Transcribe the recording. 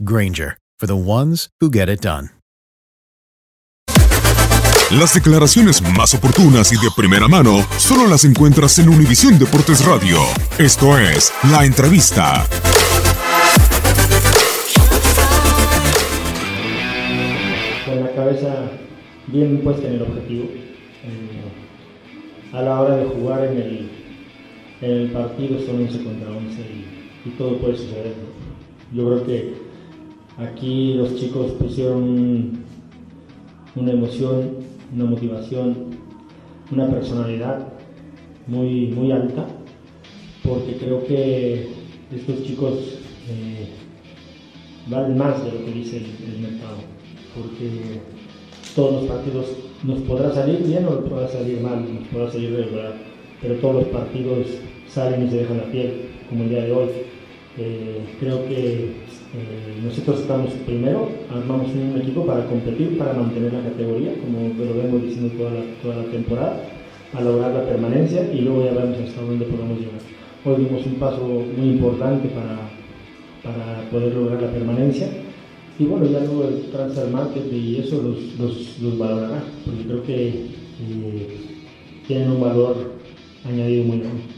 Granger, for the ones who get it done. Las declaraciones más oportunas y de primera mano solo las encuentras en Univisión Deportes Radio. Esto es La Entrevista. Con la cabeza bien puesta en el objetivo. A la hora de jugar en el, en el partido son 11 contra 11 y, y todo puede suceder. Yo creo que aquí los chicos pusieron una emoción, una motivación, una personalidad muy, muy alta, porque creo que estos chicos eh, valen más de lo que dice el, mercado, porque todos los partidos nos podrá salir bien o nos podrá salir mal, nos podrá salir regular, pero todos los partidos salen y se dejan la piel, como el día de hoy. Eh, creo que eh, nosotros estamos primero, armamos un equipo para competir, para mantener la categoría, como lo vengo diciendo toda la, temporada, a lograr la permanencia y luego ya vemos hasta dónde podemos llegar. Hoy dimos un paso muy importante para, para poder lograr la permanencia y bueno, ya luego el transfer market y eso los, los, los valorará, porque creo que eh, tienen un valor añadido muy grande.